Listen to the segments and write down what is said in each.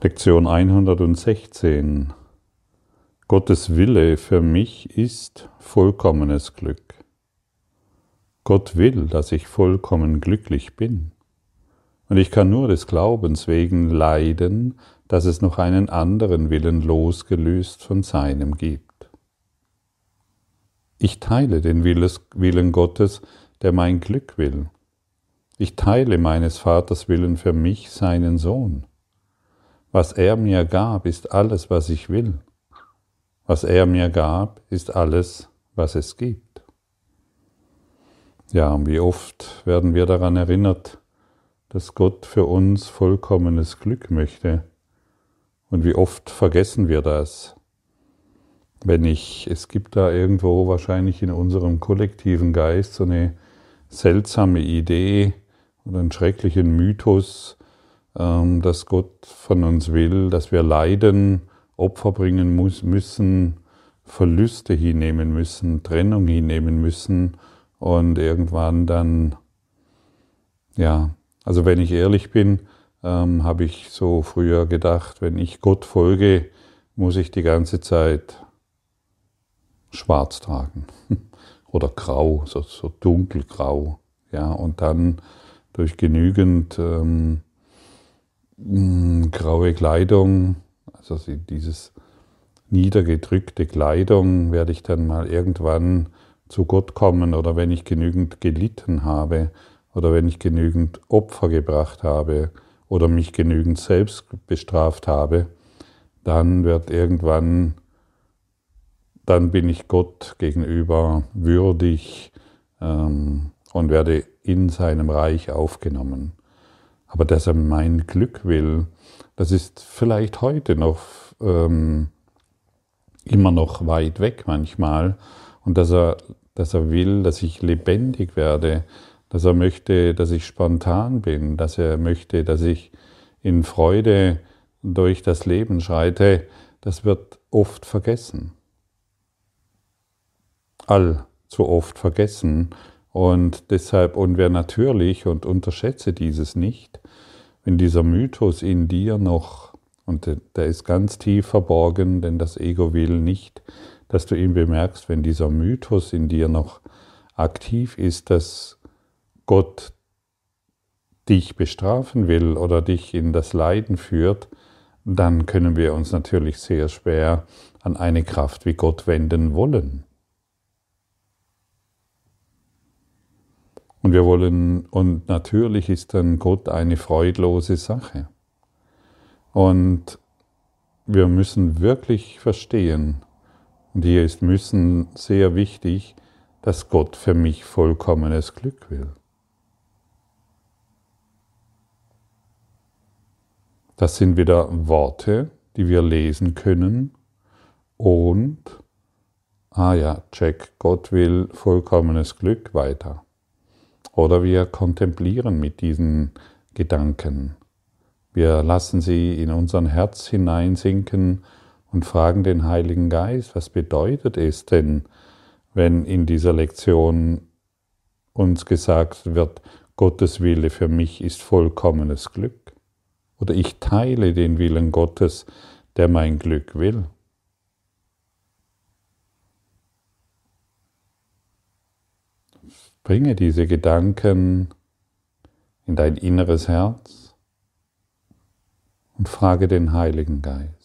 Lektion 116. Gottes Wille für mich ist vollkommenes Glück. Gott will, dass ich vollkommen glücklich bin. Und ich kann nur des Glaubens wegen leiden, dass es noch einen anderen Willen losgelöst von seinem gibt. Ich teile den Willen Gottes, der mein Glück will. Ich teile meines Vaters Willen für mich, seinen Sohn. Was er mir gab, ist alles, was ich will. Was er mir gab, ist alles, was es gibt. Ja, und wie oft werden wir daran erinnert, dass Gott für uns vollkommenes Glück möchte. Und wie oft vergessen wir das. Wenn ich, es gibt da irgendwo wahrscheinlich in unserem kollektiven Geist so eine seltsame Idee oder einen schrecklichen Mythos, dass Gott von uns will, dass wir leiden, Opfer bringen müssen, Verluste hinnehmen müssen, Trennung hinnehmen müssen und irgendwann dann, ja, also wenn ich ehrlich bin, ähm, habe ich so früher gedacht, wenn ich Gott folge, muss ich die ganze Zeit schwarz tragen oder grau, so, so dunkelgrau, ja, und dann durch genügend ähm, hm, graue Kleidung, also dieses niedergedrückte Kleidung, werde ich dann mal irgendwann zu Gott kommen oder wenn ich genügend gelitten habe oder wenn ich genügend Opfer gebracht habe oder mich genügend selbst bestraft habe, dann wird irgendwann, dann bin ich Gott gegenüber würdig ähm, und werde in seinem Reich aufgenommen. Aber dass er mein Glück will, das ist vielleicht heute noch ähm, immer noch weit weg manchmal. Und dass er, dass er will, dass ich lebendig werde, dass er möchte, dass ich spontan bin, dass er möchte, dass ich in Freude durch das Leben schreite, das wird oft vergessen. Allzu oft vergessen. Und deshalb, und wer natürlich, und unterschätze dieses nicht, wenn dieser Mythos in dir noch, und der ist ganz tief verborgen, denn das Ego will nicht, dass du ihn bemerkst, wenn dieser Mythos in dir noch aktiv ist, dass Gott dich bestrafen will oder dich in das Leiden führt, dann können wir uns natürlich sehr schwer an eine Kraft wie Gott wenden wollen. Und wir wollen, und natürlich ist dann Gott eine freudlose Sache. Und wir müssen wirklich verstehen, und hier ist müssen sehr wichtig, dass Gott für mich vollkommenes Glück will. Das sind wieder Worte, die wir lesen können und, ah ja, check, Gott will vollkommenes Glück weiter. Oder wir kontemplieren mit diesen Gedanken. Wir lassen sie in unser Herz hineinsinken und fragen den Heiligen Geist, was bedeutet es denn, wenn in dieser Lektion uns gesagt wird, Gottes Wille für mich ist vollkommenes Glück? Oder ich teile den Willen Gottes, der mein Glück will? Bringe diese Gedanken in dein inneres Herz und frage den Heiligen Geist.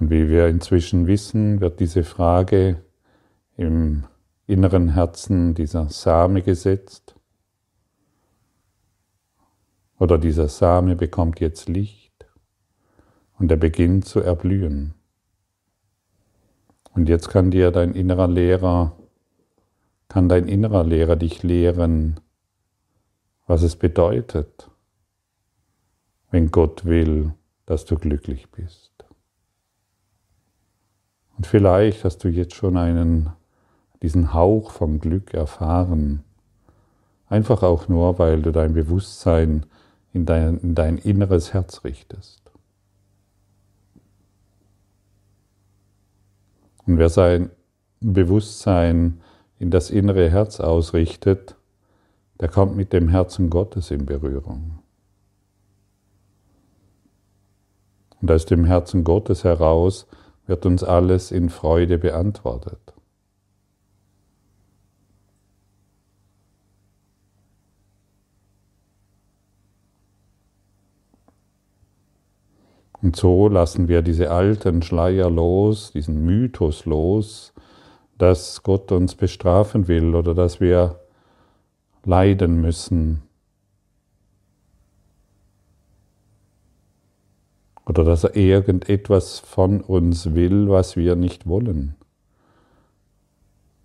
Und wie wir inzwischen wissen, wird diese Frage im inneren Herzen dieser Same gesetzt. Oder dieser Same bekommt jetzt Licht und er beginnt zu erblühen. Und jetzt kann dir dein innerer Lehrer, kann dein innerer Lehrer dich lehren, was es bedeutet, wenn Gott will, dass du glücklich bist. Und vielleicht hast du jetzt schon einen diesen Hauch vom Glück erfahren. Einfach auch nur, weil du dein Bewusstsein in dein, in dein inneres Herz richtest. Und wer sein Bewusstsein in das innere Herz ausrichtet, der kommt mit dem Herzen Gottes in Berührung. Und aus dem Herzen Gottes heraus wird uns alles in Freude beantwortet. Und so lassen wir diese alten Schleier los, diesen Mythos los, dass Gott uns bestrafen will oder dass wir leiden müssen oder dass er irgendetwas von uns will, was wir nicht wollen.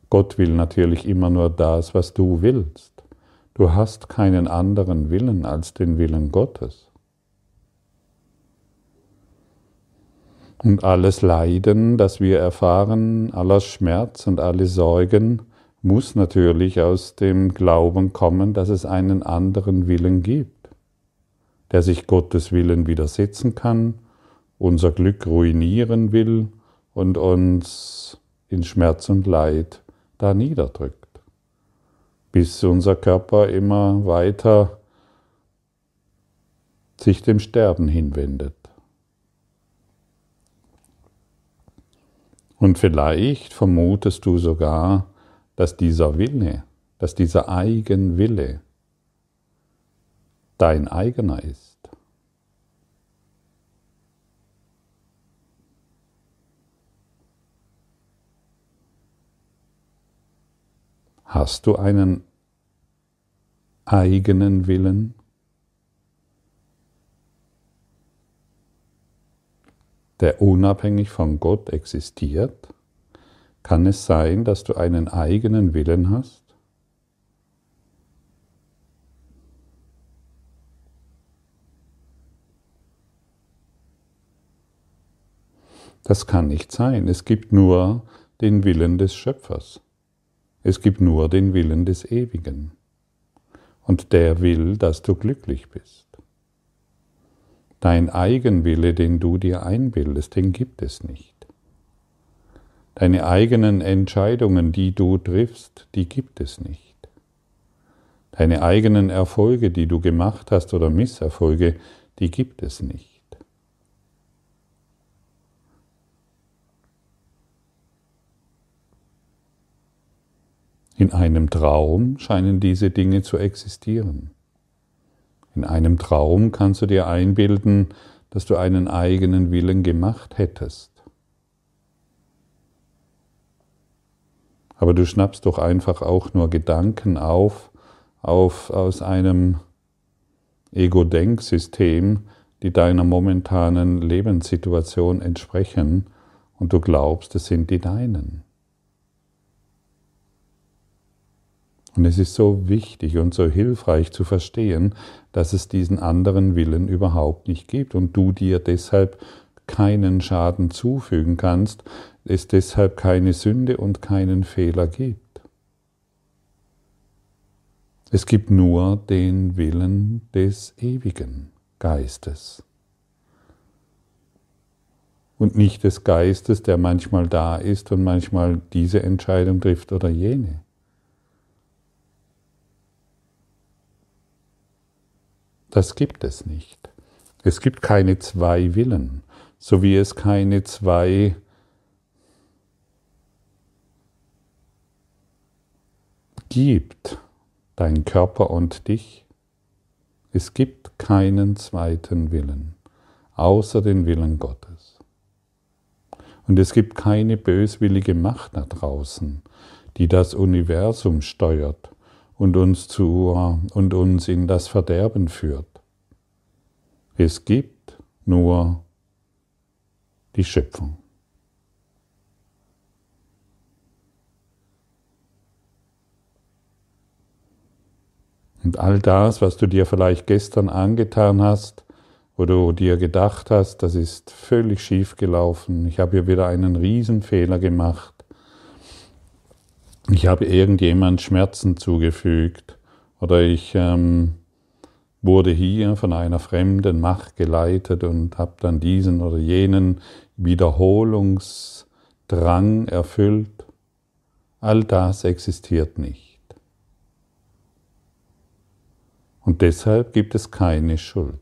Gott will natürlich immer nur das, was du willst. Du hast keinen anderen Willen als den Willen Gottes. Und alles Leiden, das wir erfahren, aller Schmerz und alle Sorgen, muss natürlich aus dem Glauben kommen, dass es einen anderen Willen gibt, der sich Gottes Willen widersetzen kann, unser Glück ruinieren will und uns in Schmerz und Leid da niederdrückt, bis unser Körper immer weiter sich dem Sterben hinwendet. Und vielleicht vermutest du sogar, dass dieser Wille, dass dieser Eigenwille dein eigener ist. Hast du einen eigenen Willen? Der unabhängig von Gott existiert? Kann es sein, dass du einen eigenen Willen hast? Das kann nicht sein. Es gibt nur den Willen des Schöpfers. Es gibt nur den Willen des Ewigen. Und der will, dass du glücklich bist. Dein Eigenwille, den du dir einbildest, den gibt es nicht. Deine eigenen Entscheidungen, die du triffst, die gibt es nicht. Deine eigenen Erfolge, die du gemacht hast oder Misserfolge, die gibt es nicht. In einem Traum scheinen diese Dinge zu existieren. In einem Traum kannst du dir einbilden, dass du einen eigenen Willen gemacht hättest. Aber du schnappst doch einfach auch nur Gedanken auf, auf aus einem Ego-Denksystem, die deiner momentanen Lebenssituation entsprechen, und du glaubst, es sind die deinen. Und es ist so wichtig und so hilfreich zu verstehen, dass es diesen anderen Willen überhaupt nicht gibt und du dir deshalb keinen Schaden zufügen kannst, es deshalb keine Sünde und keinen Fehler gibt. Es gibt nur den Willen des ewigen Geistes und nicht des Geistes, der manchmal da ist und manchmal diese Entscheidung trifft oder jene. Das gibt es nicht. Es gibt keine zwei Willen, so wie es keine zwei gibt, dein Körper und dich. Es gibt keinen zweiten Willen, außer den Willen Gottes. Und es gibt keine böswillige Macht da draußen, die das Universum steuert und uns, zu, und uns in das Verderben führt. Es gibt nur die Schöpfung. Und all das, was du dir vielleicht gestern angetan hast, wo du dir gedacht hast, das ist völlig schief gelaufen, ich habe hier wieder einen Riesenfehler gemacht, ich habe irgendjemand Schmerzen zugefügt oder ich ähm, wurde hier von einer fremden Macht geleitet und habe dann diesen oder jenen Wiederholungs Drang erfüllt, all das existiert nicht. Und deshalb gibt es keine Schuld.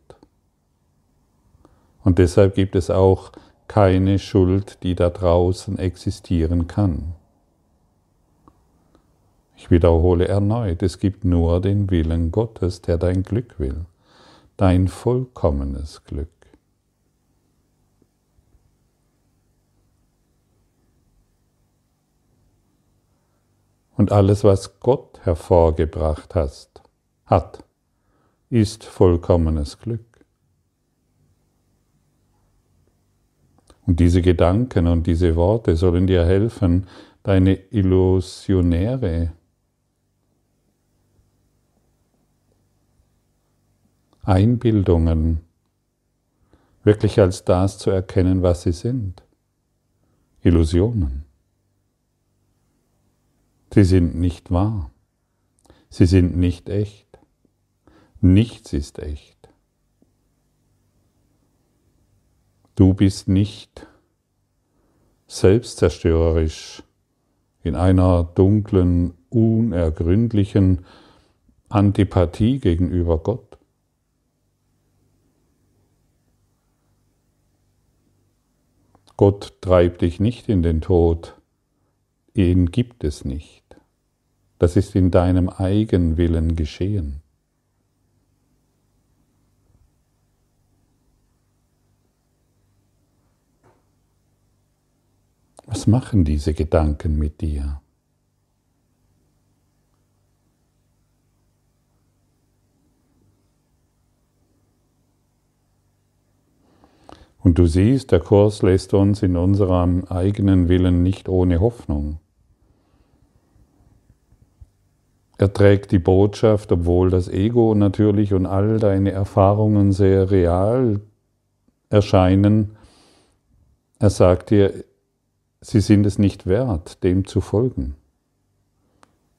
Und deshalb gibt es auch keine Schuld, die da draußen existieren kann. Ich wiederhole erneut, es gibt nur den Willen Gottes, der dein Glück will, dein vollkommenes Glück. Und alles, was Gott hervorgebracht hast, hat, ist vollkommenes Glück. Und diese Gedanken und diese Worte sollen dir helfen, deine illusionäre Einbildungen wirklich als das zu erkennen, was sie sind. Illusionen. Sie sind nicht wahr. Sie sind nicht echt. Nichts ist echt. Du bist nicht selbstzerstörerisch in einer dunklen, unergründlichen Antipathie gegenüber Gott. Gott treibt dich nicht in den Tod, ihn gibt es nicht. Das ist in deinem Eigenwillen geschehen. Was machen diese Gedanken mit dir? Und du siehst, der Kurs lässt uns in unserem eigenen Willen nicht ohne Hoffnung. Er trägt die Botschaft, obwohl das Ego natürlich und all deine Erfahrungen sehr real erscheinen. Er sagt dir, sie sind es nicht wert, dem zu folgen.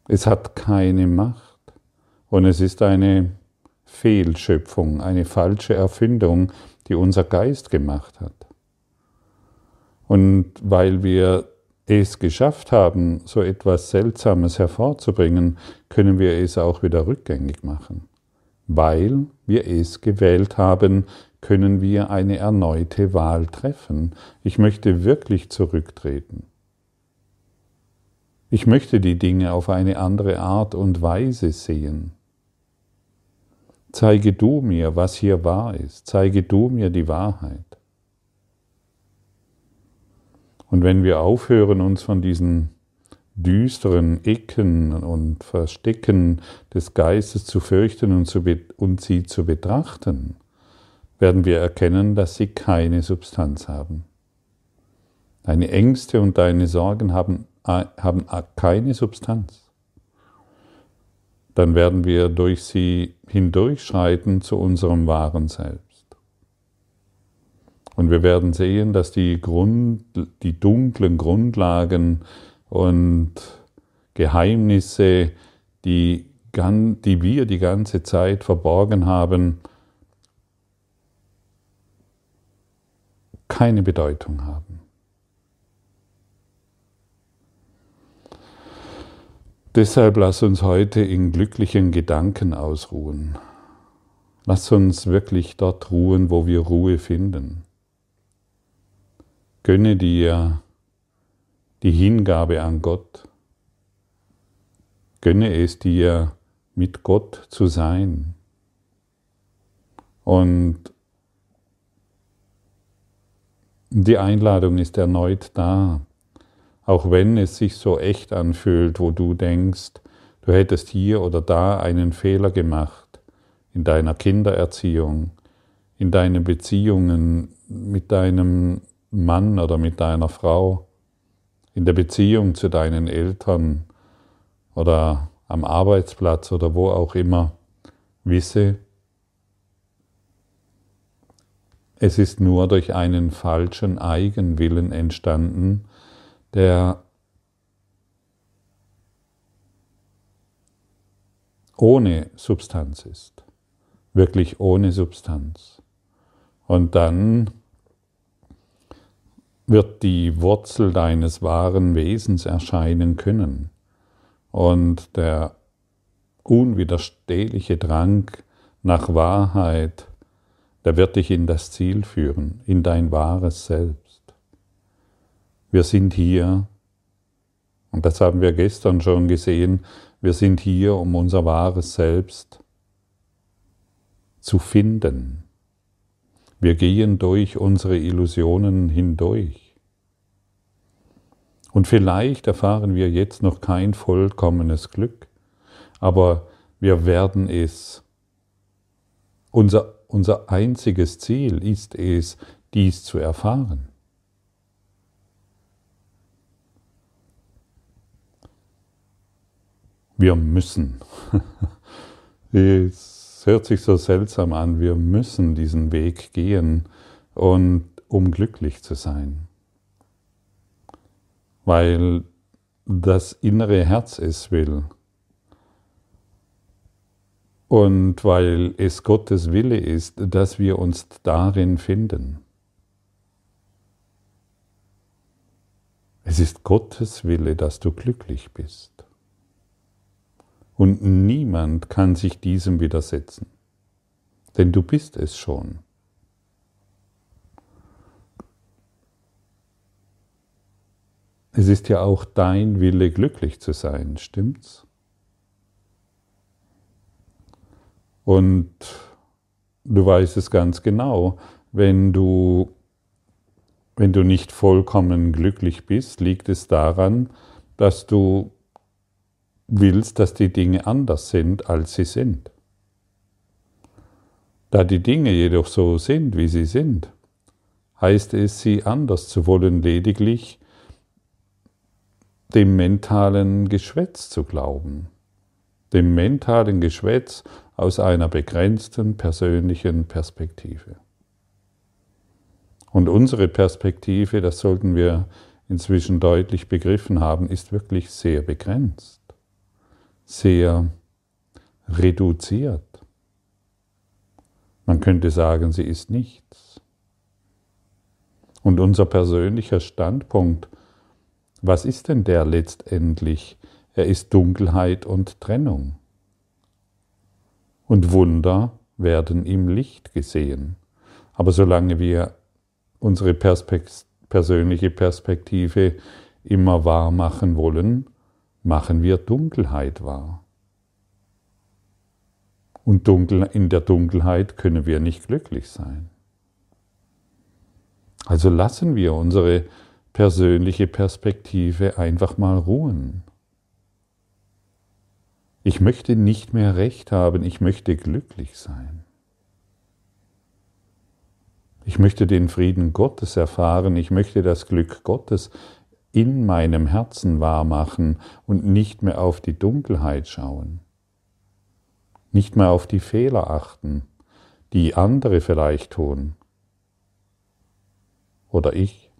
Es hat keine Macht und es ist eine Fehlschöpfung, eine falsche Erfindung, die unser Geist gemacht hat. Und weil wir es geschafft haben, so etwas Seltsames hervorzubringen, können wir es auch wieder rückgängig machen. Weil wir es gewählt haben, können wir eine erneute Wahl treffen. Ich möchte wirklich zurücktreten. Ich möchte die Dinge auf eine andere Art und Weise sehen. Zeige du mir, was hier wahr ist. Zeige du mir die Wahrheit. Und wenn wir aufhören, uns von diesen düsteren Ecken und Verstecken des Geistes zu fürchten und, zu und sie zu betrachten, werden wir erkennen, dass sie keine Substanz haben. Deine Ängste und deine Sorgen haben, haben keine Substanz dann werden wir durch sie hindurchschreiten zu unserem wahren Selbst. Und wir werden sehen, dass die, Grund, die dunklen Grundlagen und Geheimnisse, die, die wir die ganze Zeit verborgen haben, keine Bedeutung haben. Deshalb lass uns heute in glücklichen Gedanken ausruhen. Lass uns wirklich dort ruhen, wo wir Ruhe finden. Gönne dir die Hingabe an Gott. Gönne es dir, mit Gott zu sein. Und die Einladung ist erneut da, auch wenn es sich so echt anfühlt, wo du denkst, du hättest hier oder da einen Fehler gemacht in deiner Kindererziehung, in deinen Beziehungen mit deinem Mann oder mit deiner Frau, in der Beziehung zu deinen Eltern oder am Arbeitsplatz oder wo auch immer, wisse, es ist nur durch einen falschen Eigenwillen entstanden, der ohne Substanz ist, wirklich ohne Substanz. Und dann wird die Wurzel deines wahren Wesens erscheinen können. Und der unwiderstehliche Drang nach Wahrheit, der wird dich in das Ziel führen, in dein wahres Selbst. Wir sind hier, und das haben wir gestern schon gesehen, wir sind hier, um unser wahres Selbst zu finden. Wir gehen durch unsere Illusionen hindurch. Und vielleicht erfahren wir jetzt noch kein vollkommenes Glück, aber wir werden es. Unser, unser einziges Ziel ist es, dies zu erfahren. Wir müssen. Es hört sich so seltsam an, wir müssen diesen Weg gehen und um glücklich zu sein. Weil das innere Herz es will. Und weil es Gottes Wille ist, dass wir uns darin finden. Es ist Gottes Wille, dass du glücklich bist und niemand kann sich diesem widersetzen, denn du bist es schon. Es ist ja auch dein Wille, glücklich zu sein, stimmt's? Und du weißt es ganz genau, wenn du, wenn du nicht vollkommen glücklich bist, liegt es daran, dass du willst, dass die Dinge anders sind, als sie sind. Da die Dinge jedoch so sind, wie sie sind, heißt es, sie anders zu wollen, lediglich dem mentalen Geschwätz zu glauben, dem mentalen Geschwätz aus einer begrenzten persönlichen Perspektive. Und unsere Perspektive, das sollten wir inzwischen deutlich begriffen haben, ist wirklich sehr begrenzt sehr reduziert. Man könnte sagen, sie ist nichts. Und unser persönlicher Standpunkt, was ist denn der letztendlich? Er ist Dunkelheit und Trennung. Und Wunder werden im Licht gesehen. Aber solange wir unsere Perspekt persönliche Perspektive immer wahr machen wollen, machen wir Dunkelheit wahr. Und in der Dunkelheit können wir nicht glücklich sein. Also lassen wir unsere persönliche Perspektive einfach mal ruhen. Ich möchte nicht mehr recht haben, ich möchte glücklich sein. Ich möchte den Frieden Gottes erfahren, ich möchte das Glück Gottes in meinem Herzen wahrmachen und nicht mehr auf die Dunkelheit schauen, nicht mehr auf die Fehler achten, die andere vielleicht tun oder ich.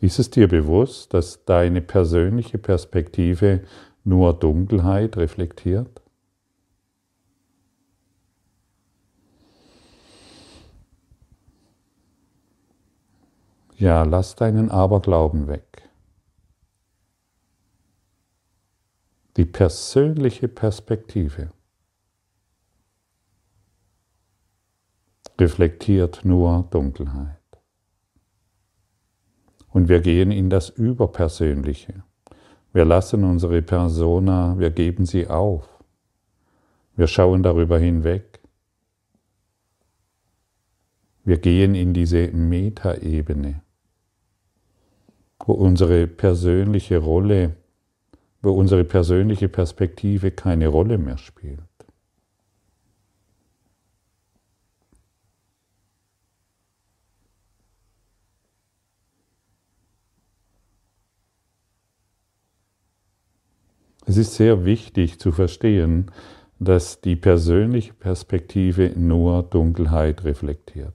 Ist es dir bewusst, dass deine persönliche Perspektive nur Dunkelheit reflektiert? Ja, lass deinen Aberglauben weg. Die persönliche Perspektive reflektiert nur Dunkelheit. Und wir gehen in das Überpersönliche. Wir lassen unsere Persona, wir geben sie auf. Wir schauen darüber hinweg. Wir gehen in diese Metaebene wo unsere persönliche Rolle, wo unsere persönliche Perspektive keine Rolle mehr spielt. Es ist sehr wichtig zu verstehen, dass die persönliche Perspektive nur Dunkelheit reflektiert.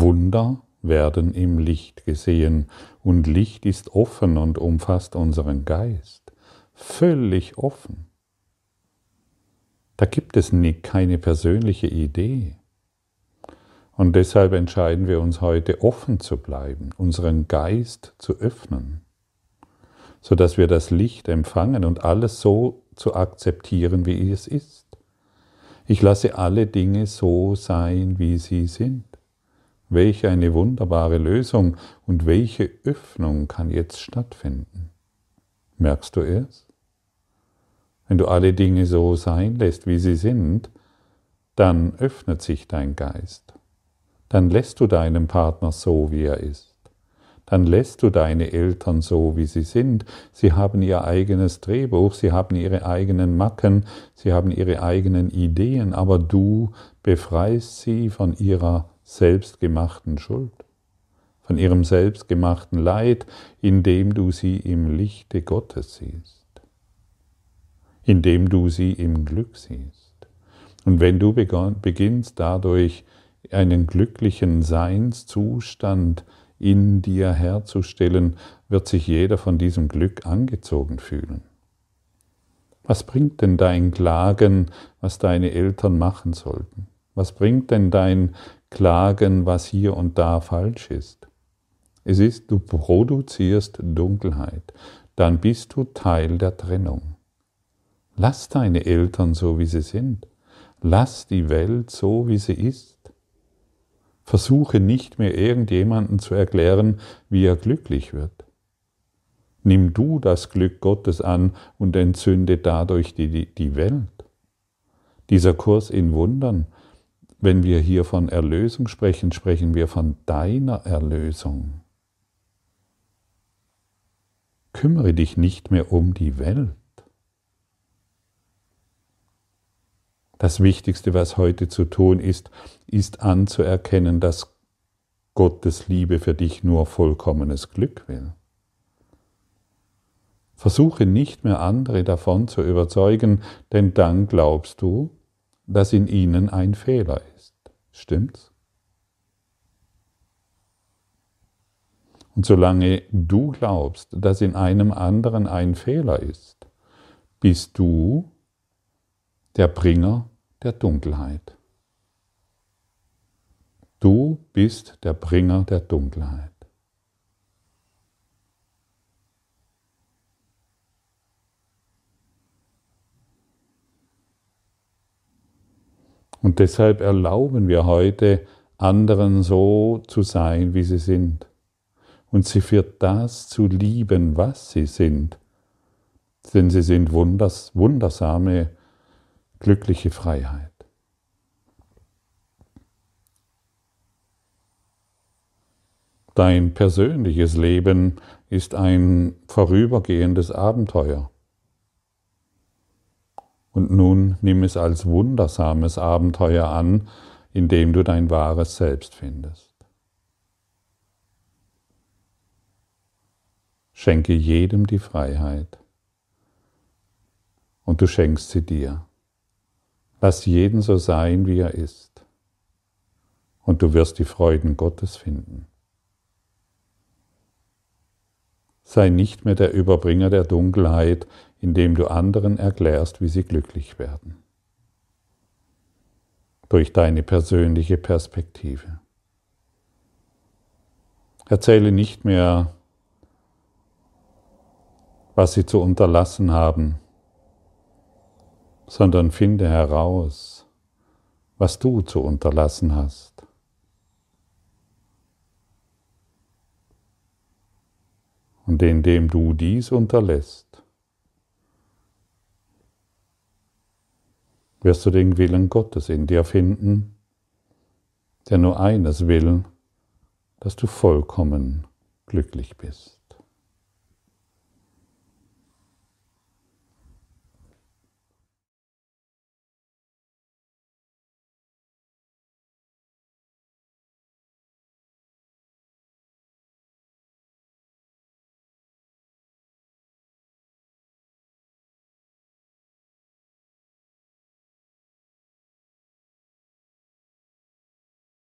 Wunder werden im Licht gesehen und Licht ist offen und umfasst unseren Geist. Völlig offen. Da gibt es keine persönliche Idee. Und deshalb entscheiden wir uns heute offen zu bleiben, unseren Geist zu öffnen, sodass wir das Licht empfangen und alles so zu akzeptieren, wie es ist. Ich lasse alle Dinge so sein, wie sie sind. Welche eine wunderbare Lösung und welche Öffnung kann jetzt stattfinden. Merkst du es? Wenn du alle Dinge so sein lässt, wie sie sind, dann öffnet sich dein Geist. Dann lässt du deinen Partner so, wie er ist. Dann lässt du deine Eltern so, wie sie sind. Sie haben ihr eigenes Drehbuch, sie haben ihre eigenen Macken, sie haben ihre eigenen Ideen, aber du befreist sie von ihrer selbstgemachten Schuld, von ihrem selbstgemachten Leid, indem du sie im Lichte Gottes siehst indem du sie im Glück siehst. Und wenn du beginnst dadurch einen glücklichen Seinszustand in dir herzustellen, wird sich jeder von diesem Glück angezogen fühlen. Was bringt denn dein Klagen, was deine Eltern machen sollten? Was bringt denn dein Klagen, was hier und da falsch ist? Es ist, du produzierst Dunkelheit, dann bist du Teil der Trennung. Lass deine Eltern so, wie sie sind. Lass die Welt so, wie sie ist. Versuche nicht mehr irgendjemanden zu erklären, wie er glücklich wird. Nimm du das Glück Gottes an und entzünde dadurch die, die Welt. Dieser Kurs in Wundern, wenn wir hier von Erlösung sprechen, sprechen wir von deiner Erlösung. Kümmere dich nicht mehr um die Welt. Das Wichtigste, was heute zu tun ist, ist anzuerkennen, dass Gottes Liebe für dich nur vollkommenes Glück will. Versuche nicht mehr andere davon zu überzeugen, denn dann glaubst du, dass in ihnen ein Fehler ist. Stimmt's? Und solange du glaubst, dass in einem anderen ein Fehler ist, bist du der Bringer der Dunkelheit. Du bist der Bringer der Dunkelheit. Und deshalb erlauben wir heute anderen so zu sein, wie sie sind. Und sie für das zu lieben, was sie sind. Denn sie sind wunders, wundersame glückliche Freiheit. Dein persönliches Leben ist ein vorübergehendes Abenteuer. Und nun nimm es als wundersames Abenteuer an, in dem du dein wahres Selbst findest. Schenke jedem die Freiheit und du schenkst sie dir. Lass jeden so sein, wie er ist. Und du wirst die Freuden Gottes finden. Sei nicht mehr der Überbringer der Dunkelheit, indem du anderen erklärst, wie sie glücklich werden. Durch deine persönliche Perspektive. Erzähle nicht mehr, was sie zu unterlassen haben, sondern finde heraus, was du zu unterlassen hast. Und indem du dies unterlässt, wirst du den Willen Gottes in dir finden, der nur eines will, dass du vollkommen glücklich bist.